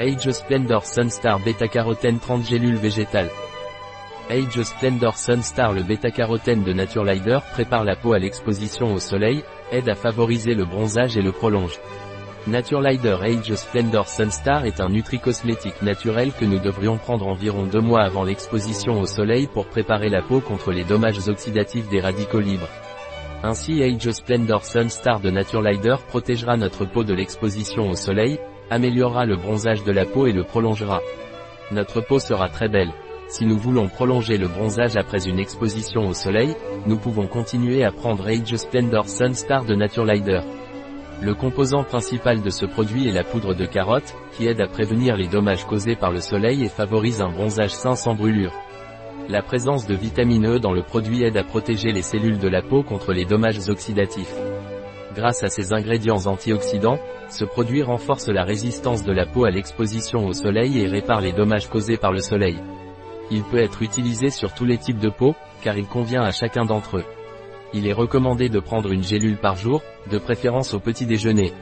Age Splendor Sunstar Beta-Carotène 30 gélules végétales. Age Splendor Sunstar Le bêta-carotène de Naturelider prépare la peau à l'exposition au soleil, aide à favoriser le bronzage et le prolonge. Naturelider Age Splendor Sunstar est un nutri-cosmétique naturel que nous devrions prendre environ deux mois avant l'exposition au soleil pour préparer la peau contre les dommages oxydatifs des radicaux libres. Ainsi Age Splendor Sunstar de Naturelider protégera notre peau de l'exposition au soleil, améliorera le bronzage de la peau et le prolongera. Notre peau sera très belle. Si nous voulons prolonger le bronzage après une exposition au soleil, nous pouvons continuer à prendre Age Splendor Sunstar de Naturelider. Le composant principal de ce produit est la poudre de carotte, qui aide à prévenir les dommages causés par le soleil et favorise un bronzage sain sans brûlure. La présence de vitamine E dans le produit aide à protéger les cellules de la peau contre les dommages oxydatifs. Grâce à ses ingrédients antioxydants, ce produit renforce la résistance de la peau à l'exposition au soleil et répare les dommages causés par le soleil. Il peut être utilisé sur tous les types de peau, car il convient à chacun d'entre eux. Il est recommandé de prendre une gélule par jour, de préférence au petit déjeuner.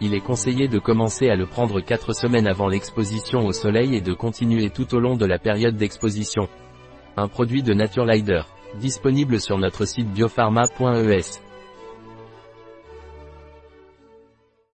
Il est conseillé de commencer à le prendre 4 semaines avant l'exposition au soleil et de continuer tout au long de la période d'exposition. Un produit de Naturelider, disponible sur notre site biopharma.es.